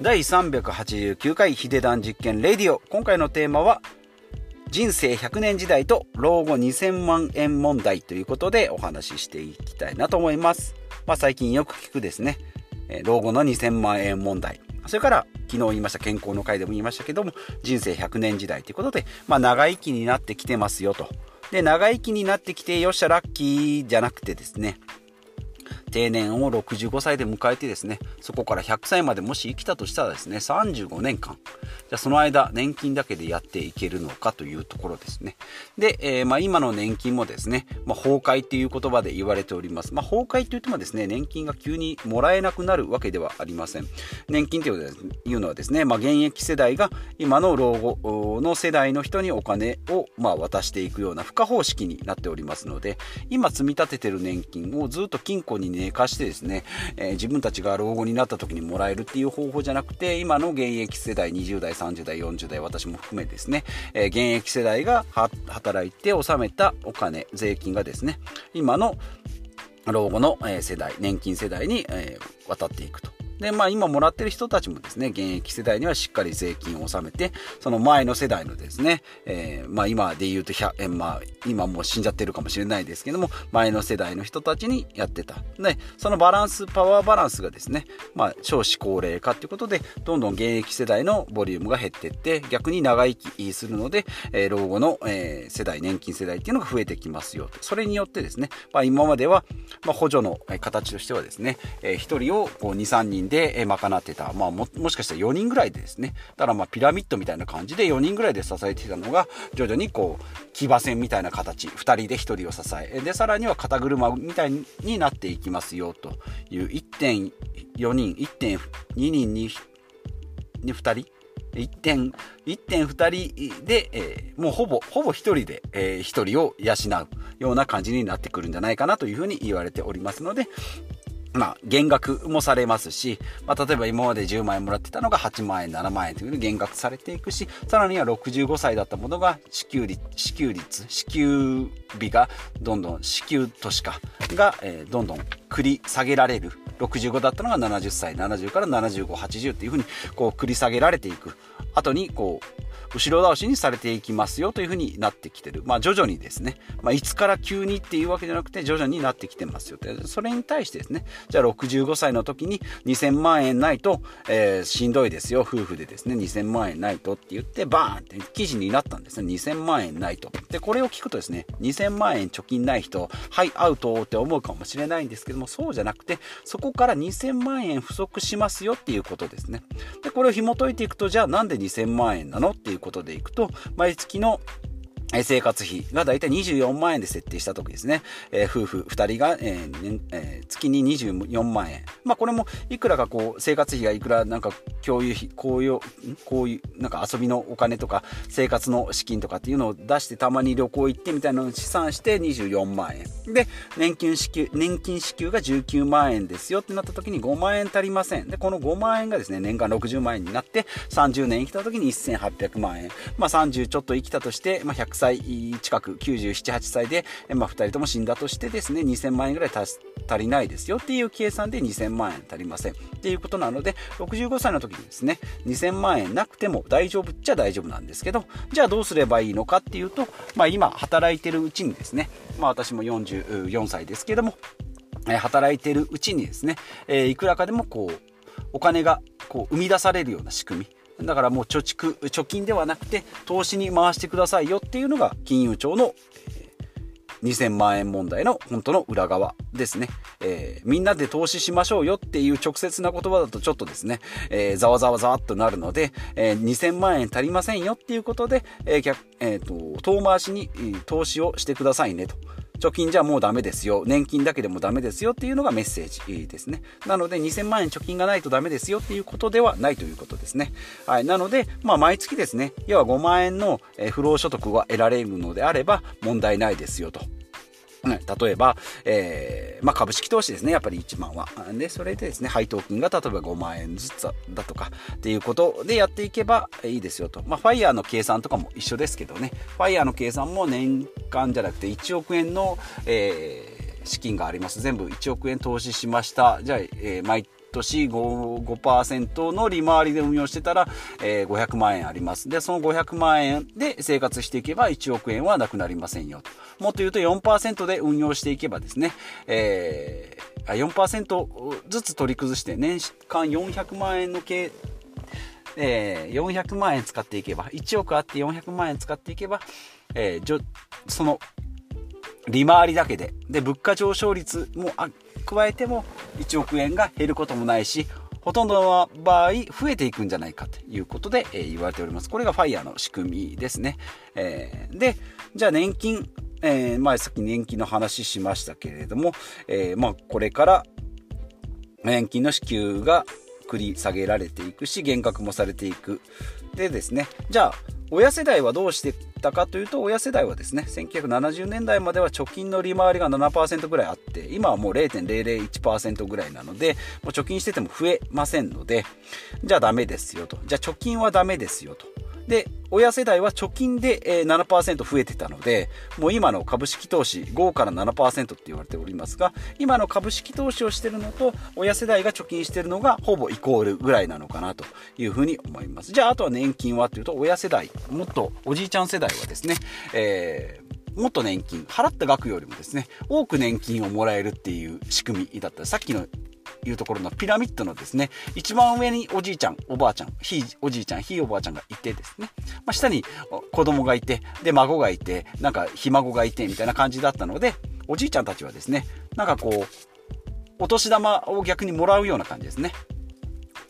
第389回ヒデダン実験レディオ今回のテーマは人生100年時代と老後2000万円問題ということでお話ししていきたいなと思います。まあ、最近よく聞くですね、老後の2000万円問題。それから昨日言いました健康の回でも言いましたけども人生100年時代ということで、まあ、長生きになってきてますよと。で、長生きになってきてよっしゃラッキーじゃなくてですね、定年を65歳で迎えてですね、そこから100歳までもし生きたとしたらですね、35年間、じゃその間、年金だけでやっていけるのかというところですね。で、えー、まあ、今の年金もですね、まあ、崩壊っていう言葉で言われております。まあ、崩壊と言ってもですね、年金が急にもらえなくなるわけではありません。年金というのはですね、まあ、現役世代が今の老後の世代の人にお金を、まあ、渡していくような付加方式になっておりますので、今積み立ててる年金をずっと金庫に寝かしてですね、えー、自分たちが老後になった時にもらえるっていう方法じゃなくて、今の現役世代20代、30代、40代、私も含めですね、え、現役世代が働いて納めたお金、税金がですね、今の老後の世代、年金世代に渡っていくと。で、まあ今もらってる人たちもですね、現役世代にはしっかり税金を納めて、その前の世代のですね、えー、まあ今で言うと100、えまあ今もう死んじゃってるかもしれないですけども、前の世代の人たちにやってた。で、そのバランス、パワーバランスがですね、まあ少子高齢化ということで、どんどん現役世代のボリュームが減っていって、逆に長生きするので、えー、老後の、えー、世代、年金世代っていうのが増えてきますよ。それによってですね、まあ今までは、まあ補助の形としてはですね、えー、1人をこう2、3人でで賄ってた、まあも、しかしたら4人ぐらいでですね、だからまあピラミッドみたいな感じで4人ぐらいで支えてたのが、徐々にこう、騎馬戦みたいな形、2人で1人を支え、で、さらには肩車みたいになっていきますよと。いう1.4人、1.2人に、に2人。1点、1点2人で、えー、もうほぼ、ほぼ1人で、えー、1人を養うような感じになってくるんじゃないかなというふうに言われておりますので、まあ、減額もされますし、まあ、例えば今まで10万円もらってたのが8万円、7万円というふうに減額されていくし、さらには65歳だったものが支給率、支給率、支給日がどんどん、支給都市化が、えー、どんどん繰り下げられる。65だったのが70歳、70から75、80っていうふうに、こう繰り下げられていく後に、こう、後ろ倒しにされていきますよというふうになってきてる。まあ徐々にですね、まあいつから急にっていうわけじゃなくて徐々になってきてますよと。それに対してですね、じゃあ65歳の時に2000万円ないと、えー、しんどいですよ、夫婦でですね、2000万円ないとって言って、バーンって記事になったんですね。2000万円ないと。で、これを聞くとですね、2000万円貯金ない人、はい、アウトって思うかもしれないんですけども、そうじゃなくて、そここから2000万円不足しますよっていうことですね。で、これを紐解いていくと、じゃあなんで2000万円なのっていうことでいくと、毎月の生活費がだいたい24万円で設定した時ですね、えー、夫婦2人が、えーえー、月に24万円。まあこれもいくらかこう生活費がいくらなんか共有費、こういう、こういうなんか遊びのお金とか生活の資金とかっていうのを出してたまに旅行行ってみたいなのを試算して24万円。で、年金支給、年金支給が19万円ですよってなった時に5万円足りません。で、この5万円がですね、年間60万円になって30年生きた時に1800万円。まあ30ちょっと生きたとして、まあ100歳近く、97、8歳で、まあ、2人とも死んだとしてですね、2000万円ぐらい足りないですよっていう計算で2000万円足りません。っていうことなので、65歳の時にですね、2000万円なくても大丈夫っちゃ大丈夫なんですけど、じゃあどうすればいいのかっていうと、まあ、今働いてるうちにですね、まあ、私も44歳ですけども、働いてるうちにですね、え、いくらかでもこう、お金がこう生み出されるような仕組み、だからもう貯蓄、貯金ではなくて投資に回してくださいよっていうのが金融庁の2000万円問題の本当の裏側ですね。えー、みんなで投資しましょうよっていう直接な言葉だとちょっとですね、ざわざわざわっとなるので、えー、2000万円足りませんよっていうことで、えーえーと、遠回しに投資をしてくださいねと。貯金じゃもうダメですよ。年金だけでもダメですよっていうのがメッセージですね。なので2000万円貯金がないとダメですよっていうことではないということですね。はい。なので、まあ毎月ですね、要は5万円の不労所得が得られるのであれば問題ないですよと。例えば、えー、まあ、株式投資ですね、やっぱり1万は。で、それでですね、配当金が例えば5万円ずつだとかっていうことでやっていけばいいですよと。まあ、ファイヤーの計算とかも一緒ですけどね、ファイヤーの計算も年間じゃなくて1億円の、えー、資金があります。全部1億円投資しました。じゃあ、えー、毎年 5%, 5の利回りで運用してたら、えー、500万円あります。で、その500万円で生活していけば1億円はなくなりませんよ。もっと言うと4%で運用していけばですね、えー、4%ずつ取り崩して年間400万円の計えー、400万円使っていけば、1億あって400万円使っていけば、えー、その利回りだけで、で、物価上昇率も加えても1億円が減ることもないし、ほとんどの場合増えていくんじゃないかということで、えー、言われております。これが FIRE の仕組みですね。えー、で、じゃあ年金、えー、まあさっき年金の話しましたけれども、えー、まあこれから年金の支給が繰り下げられていくし、減額もされていく。でですね、じゃあ親世代はどうしてたかというと親世代はですね1970年代までは貯金の利回りが7%ぐらいあって今はもう0.001%ぐらいなのでもう貯金してても増えませんのでじゃあダメですよと。じゃあ貯金はダメですよと。で、親世代は貯金で7%増えてたので、もう今の株式投資5から7%って言われておりますが、今の株式投資をしてるのと、親世代が貯金してるのがほぼイコールぐらいなのかなというふうに思います。じゃあ、あとは年金はというと、親世代、もっとおじいちゃん世代はですね、えーもっと年金、払った額よりもですね、多く年金をもらえるっていう仕組みだった。さっきのいうところのピラミッドのですね、一番上におじいちゃん、おばあちゃん、ひいおじいちゃん、ひいおばあちゃんがいてですね、まあ、下に子供がいて、で、孫がいて、なんかひ孫がいて、みたいな感じだったので、おじいちゃんたちはですね、なんかこう、お年玉を逆にもらうような感じですね。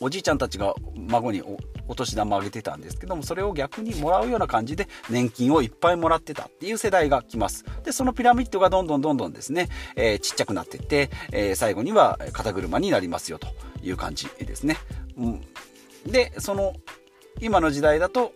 おじいちゃんたちが孫にお年玉あげてたんですけども、それを逆にもらうような感じで年金をいっぱいもらってたっていう世代が来ます。で、そのピラミッドがどんどんどんどんですね、えー、ちっちゃくなってって、えー、最後には肩車になりますよという感じですね。うん、で、その、今の時代だと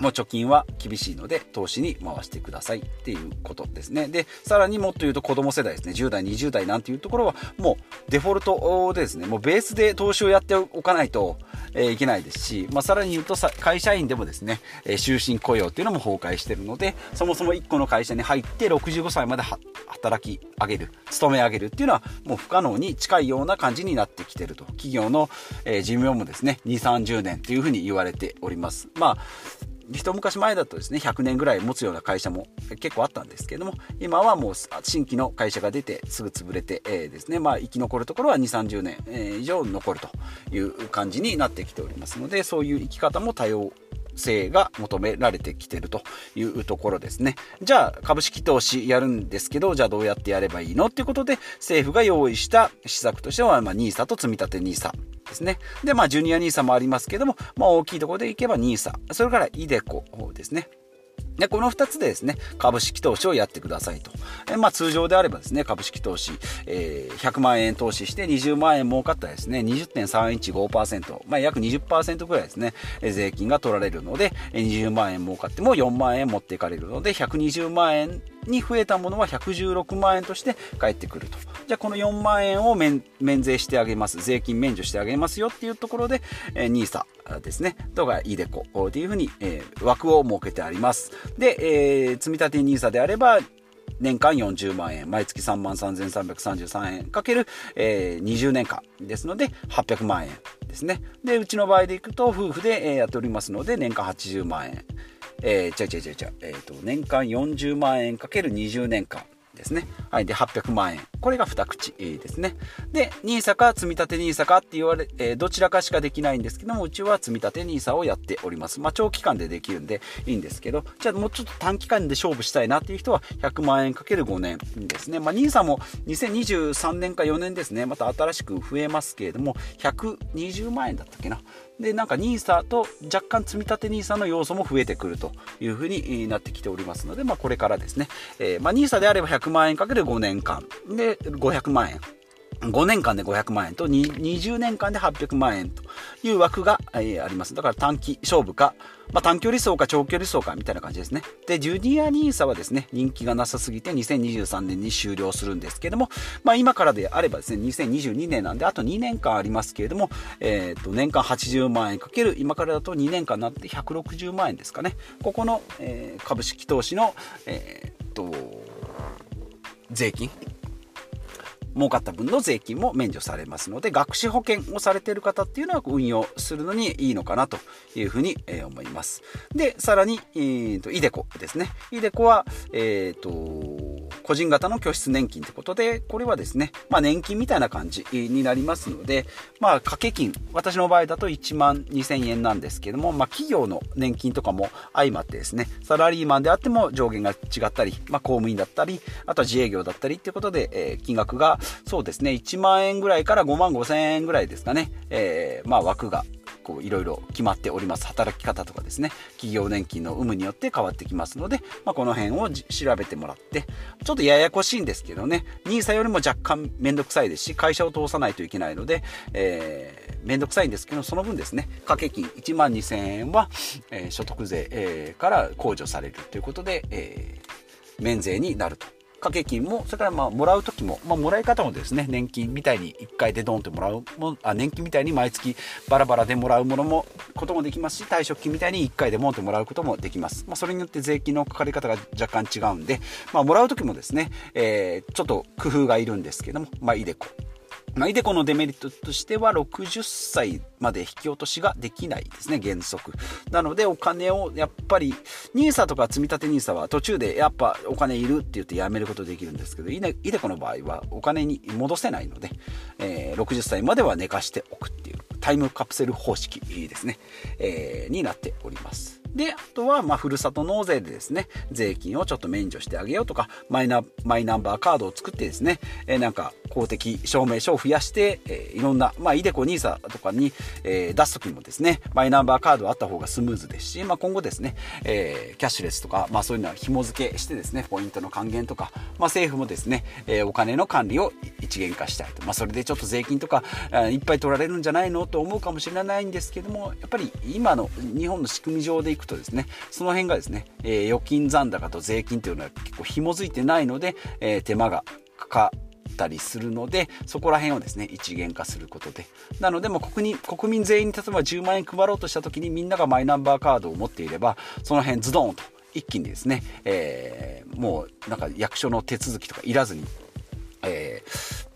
もう貯金は厳しいので投資に回してくださいっていうことですね。で、さらにもっと言うと子供世代ですね、10代、20代なんていうところはもうデフォルトでですね、もうベースで投資をやっておかないと、えー、いけないですし、まあ、さらに言うと会社員でもですね、え、終身雇用っていうのも崩壊してるので、そもそも1個の会社に入って65歳まで働き上げる、勤め上げるっていうのはもう不可能に近いような感じになってきてると。企業の、えー、寿命もですね、2、30年というふうに言われております。まあ一昔前だとですね、100年ぐらい持つような会社も結構あったんですけども、今はもう新規の会社が出てすぐ潰れて、えー、ですね、まあ生き残るところは2、30年、え以上残るという感じになってきておりますので、そういう生き方も多様性が求められてきてるというところですね。じゃあ、株式投資やるんですけど、じゃあどうやってやればいいの？っていうことで、政府が用意した施策としては、ま、NISA と積立 NISA ですね。で、まあ、ジュニア NISA もありますけども、まあ、大きいところでいけば NISA、それから iDeCo ですね。で、この2つでですね、株式投資をやってくださいと。えまあ通常であればですね、株式投資、えー、100万円投資して20万円儲かったらですね、20.315%、まあ約20%ぐらいですね、税金が取られるので、20万円儲かっても4万円持っていかれるので、120万円に増えたものは116万円として返ってくると。じゃあこの4万円を免税してあげます。税金免除してあげますよっていうところで、えー、NISA ですね、とか iDeCo っていうふうに、えー、枠を設けてあります。で、えー、積立 NISA であれば、年間40万円、毎月3万3333円かける、えー、20年間ですので、800万円ですね。で、うちの場合でいくと、夫婦で、えー、やっておりますので、年間80万円。えー、ちゃちゃちゃちゃ、え、ー、と、年間40万円かける20年間。ですね。はい。で、800万円。これが2口ですね。で、NISA か積立 NISA かって言われ、えー、どちらかしかできないんですけども、うちは積立 NISA をやっております。まあ、長期間でできるんでいいんですけど、じゃあもうちょっと短期間で勝負したいなっていう人は、100万円かける5年ですね。まあ、NISA も2023年か4年ですね。また新しく増えますけれども、120万円だったっけな。で、なんか NISA と若干積み立て NISA の要素も増えてくるというふうになってきておりますので、まあ、これからですね、えー、まあ、NISA であれば100万円かける5年間。で500万円。5年間で500万円と20年間で800万円と。いう枠が、えー、あります。だから短期勝負か、まあ、短距離走か長距離走かみたいな感じですね。で、ジュニア NISA はですね、人気がなさすぎて2023年に終了するんですけども、まあ、今からであればですね、2022年なんであと2年間ありますけれども、えっ、ー、と、年間80万円かける、今からだと2年間になって160万円ですかね。ここの、えー、株式投資の、えっ、と、税金儲かった分の税金も免除されますので、学資保険をされている方っていうのは運用するのにいいのかなというふうに、え思います。で、さらに、えーと、イデコですね。イデコは、えっ、ー、と、個人型の拠出年金ということで、これはですね、まあ年金みたいな感じになりますので、まあ掛け金、私の場合だと1万2000円なんですけども、まあ企業の年金とかも相まってですね、サラリーマンであっても上限が違ったり、まあ公務員だったり、あとは自営業だったりっていうことで、えー、金額がそうですね、1万円ぐらいから5万5千円ぐらいですかね、えー、まあ枠がこういろいろ決まっております。働き方とかですね。企業年金の有無によって変わってきますので、まあ、この辺を調べてもらってちょっとややこしいんですけどね。NISA よりも若干めんどくさいですし会社を通さないといけないので、えー、めんどくさいんですけどその分ですね掛け金1万2000円は、えー、所得税、えー、から控除されるということで、えー、免税になると。掛け金も、それからまあもらう時も、まあ、もらい方もですね、年金みたいに1回でドンってもらうもあ、年金みたいに毎月バラバラでもらうものも、こともできますし、退職金みたいに1回でモンってもらうこともできます。まあ、それによって税金のかかり方が若干違うんで、まあ、もらう時もですね、えー、ちょっと工夫がいるんですけども、まあ、イデコ。まあ、イデコのデメリットとしては60歳まで引き落としができないですね、原則。なのでお金をやっぱり NISA とか積立 NISA は途中でやっぱお金いるって言ってやめることできるんですけど、イデコの場合はお金に戻せないので、えー、60歳までは寝かしておくっていうタイムカプセル方式ですね、えー、になっております。で、あとは、まあ、ふるさと納税でですね、税金をちょっと免除してあげようとか、マイナマイナンバーカードを作ってですね、えー、なんか、公的証明書を増やして、えー、いろんな、まあ、イデコ NISA とかに、えー、出すときもですね、マイナンバーカードあった方がスムーズですし、まあ、今後ですね、えー、キャッシュレスとか、まあ、そういうのは紐付けしてですね、ポイントの還元とか、まあ、政府もですね、えー、お金の管理を一元化したいと。まあ、それでちょっと税金とか、いっぱい取られるんじゃないのと思うかもしれないんですけども、やっぱり今の日本の仕組み上でいくとですね、その辺がですね、えー、預金残高と税金というのは結構紐づいてないので、えー、手間がかかったりするので、そこら辺をですね、一元化することで。なので、も国国民全員に例えば10万円配ろうとした時にみんながマイナンバーカードを持っていれば、その辺ズドンと一気にですね、えー、もうなんか役所の手続きとかいらずに、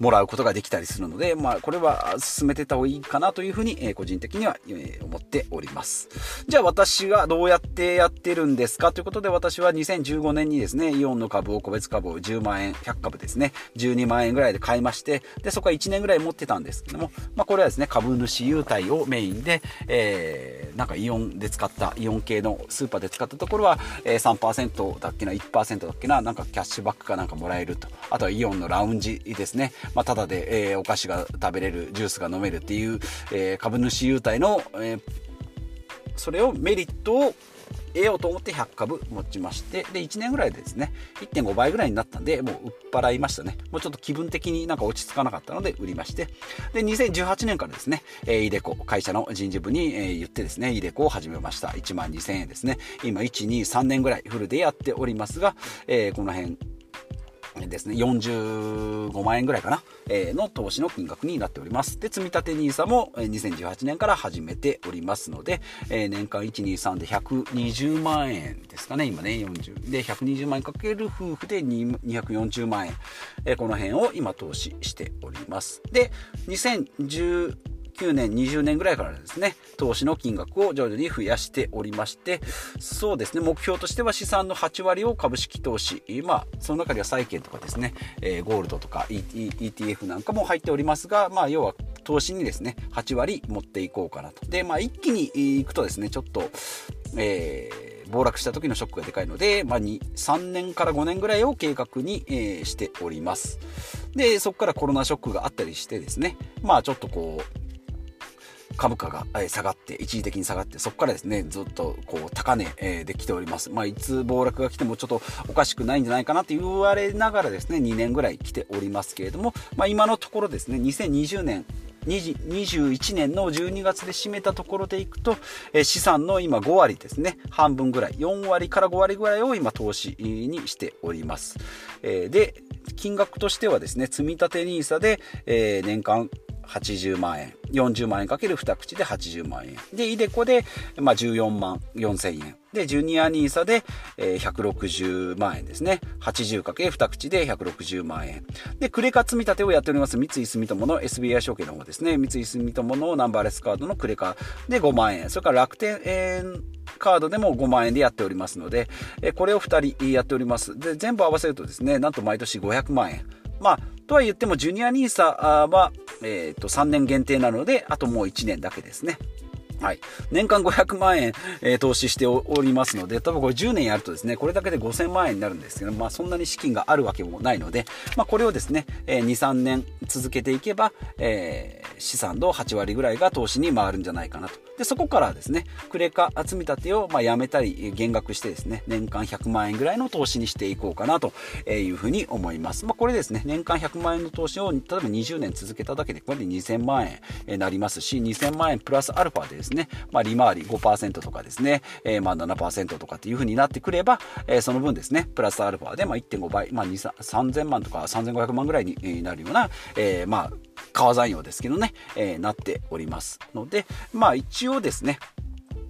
もらうことができたりするので、まあ、これは進めてた方がいいかなというふうに、え、個人的には、え、思っております。じゃあ私がどうやってやってるんですかということで私は2015年にですね、イオンの株を個別株を10万円、100株ですね、12万円ぐらいで買いまして、で、そこは1年ぐらい持ってたんですけども、まあ、これはですね、株主優待をメインで、えー、なんかイオンで使った、イオン系のスーパーで使ったところは、えー、3%だっけな、1%だっけな、なんかキャッシュバックかなんかもらえると。あとはイオンのラウンジですね。まあ、ただで、えー、お菓子が食べれる、ジュースが飲めるっていう、えー、株主優待の、えー、それをメリットを得ようと思って100株持ちまして、で、1年ぐらいでですね、1.5倍ぐらいになったんで、もう売っ払いましたね。もうちょっと気分的になんか落ち着かなかったので売りまして、で、2018年からですね、えー、イデコ、会社の人事部に、えー、言ってですね、イデコを始めました。1万2000円ですね。今、1、2、3年ぐらいフルでやっておりますが、えー、この辺、ですね、45万円ぐらいかな、えー、の投資の金額になっております。で、積立 NISA も2018年から始めておりますので、えー、年間123で120万円ですかね、今ね、40。で、120万円かける夫婦で240万円、えー、この辺を今投資しております。で、2010 9年、20年ぐらいからですね、投資の金額を徐々に増やしておりまして、そうですね、目標としては資産の8割を株式投資、まあ、その中には債券とかですね、えー、ゴールドとか ETF なんかも入っておりますが、まあ、要は投資にですね、8割持っていこうかなと。で、まあ、一気に行くとですね、ちょっと、えー、暴落した時のショックがでかいので、まあ、3年から5年ぐらいを計画に、えー、しております。で、そこからコロナショックがあったりしてですね、まあちょっとこう、株価が下がって、一時的に下がって、そこからですね、ずっとこう高値で来ております。まあ、いつ暴落が来てもちょっとおかしくないんじゃないかなって言われながらですね、2年ぐらい来ておりますけれども、まあ、今のところですね、2020年21年の12月で締めたところでいくと、え資産の今5割ですね、半分ぐらい、4割から5割ぐらいを今投資にしております。えで、金額としてはですね、積立 NISA で、え年間80万円。40万円かける2口で80万円。で、イデコで、まあ、14万4千円。で、ジュニア NISA で、えー、160万円ですね。80かけ2口で160万円。で、クレカ積み立てをやっております三井住友の SBI 証券の方ですね。三井住友のナンバーレスカードのクレカで5万円。それから楽天、えーカードでも5万円でやっておりますので、えこれを2人やっております。で、全部合わせるとですね、なんと毎年500万円。まあ、とは言っても、ジュニア NISA は、え、ー、と、3年限定なので、あともう1年だけですね。はい。年間500万円、えー、投資しておりますので、多分これ10年やるとですね、これだけで5000万円になるんですけど、まあそんなに資金があるわけもないので、まあこれをですね、えー、2、3年続けていけば、えー、資産の8割ぐらいが投資に回るんじゃないかなと。で、そこからですね、クレカ積み立てをまあやめたり減額してですね、年間100万円ぐらいの投資にしていこうかなというふうに思います。まあこれですね、年間100万円の投資を例えば20年続けただけで、これで2000万円になりますし、2000万円プラスアルファでですね、ね。まあ、利回り5%とかですね、えー、まあ7%とかっていう風になってくれば、えー、その分ですね、プラスアルファでまあ1.5倍、まあ、3000万とか3500万ぐらいになるような、えー、まあ、川山用ですけどね、えー、なっておりますので、まあ一応ですね、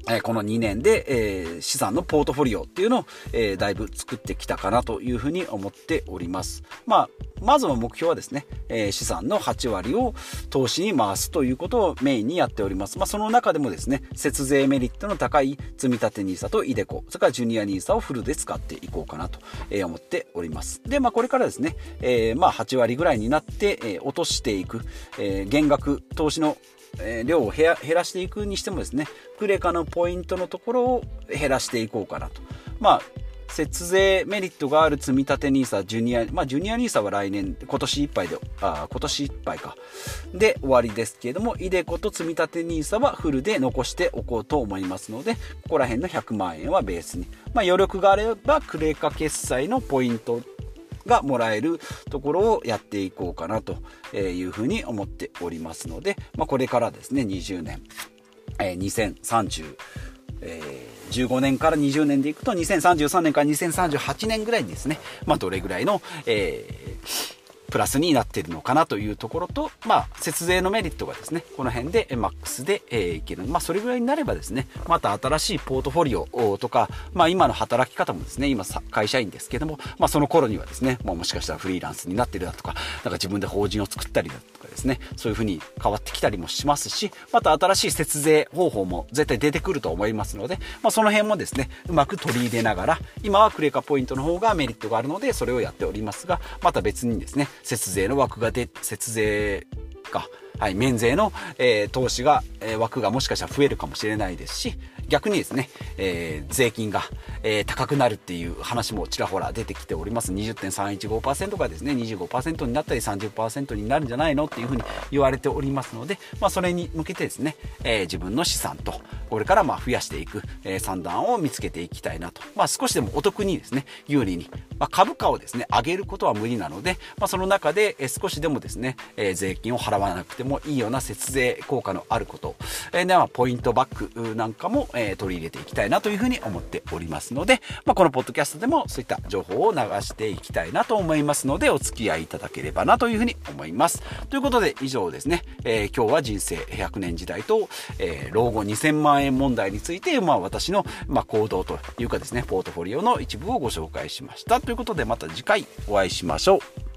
えこの2年で、え、資産のポートフォリオっていうのを、え、だいぶ作ってきたかなというふうに思っております。まあ、まずの目標はですね、え、資産の8割を投資に回すということをメインにやっております。まあ、その中でもですね、節税メリットの高い積立 NISA と iDeCo、それからジュニア NISA をフルで使っていこうかなと思っております。で、まあ、これからですね、え、まあ、8割ぐらいになって、え、落としていく、え、減額投資のえ、量を減らしていくにしてもですね、クレカのポイントのところを減らしていこうかなと。まあ、節税メリットがある積立 NISA ジュニア、まあ、ジュニア NISA は来年、今年いっぱいで、あ今年いっぱいか。で、終わりですけれども、イデコと積立 NISA はフルで残しておこうと思いますので、ここら辺の100万円はベースに。まあ、余力があれば、クレカ決済のポイントがもらえるところをやっていこうかなというふうに思っておりますので、まあ、これからですね、20年、えー、2030、えー、15年から20年でいくと2033年から2038年ぐらいにですね、まあ、どれぐらいの、えープラスになっているのかなというところと、まあ、節税のメリットがですね、この辺でマックスで、えー、いける。まあ、それぐらいになればですね、また新しいポートフォリオとか、まあ、今の働き方もですね、今会社員ですけども、まあ、その頃にはですね、まあ、もしかしたらフリーランスになってるだとか、なんか自分で法人を作ったりだとかですね、そういうふうに変わってきたりもしますし、また新しい節税方法も絶対出てくると思いますので、まあ、その辺もですね、うまく取り入れながら、今はクレカポイントの方がメリットがあるので、それをやっておりますが、また別にですね、節税の枠が出、節税か、はい、免税の、えー、投資が、えー、枠がもしかしたら増えるかもしれないですし、逆にですね、えー、税金が、えー、高くなるっていう話もちらほら出てきております。20.315%がですね、25%になったり30%になるんじゃないのっていうふうに言われておりますので、まあ、それに向けてですね、えー、自分の資産と、これからまあ増やしていく、えー、算段を見つけていきたいなと。まあ、少しでもお得にですね、有利に、まあ、株価をですね、上げることは無理なので、まあ、その中で、え少しでもですね、えー、税金を払わなくてももいいような節税効果のあること、えー、ではポイントバックなんかも、え、取り入れていきたいなというふうに思っておりますので、まあ、このポッドキャストでもそういった情報を流していきたいなと思いますので、お付き合いいただければなというふうに思います。ということで、以上ですね、え、今日は人生100年時代と、え、老後2000万円問題について、まあ、私の、まあ、行動というかですね、ポートフォリオの一部をご紹介しました。ということで、また次回お会いしましょう。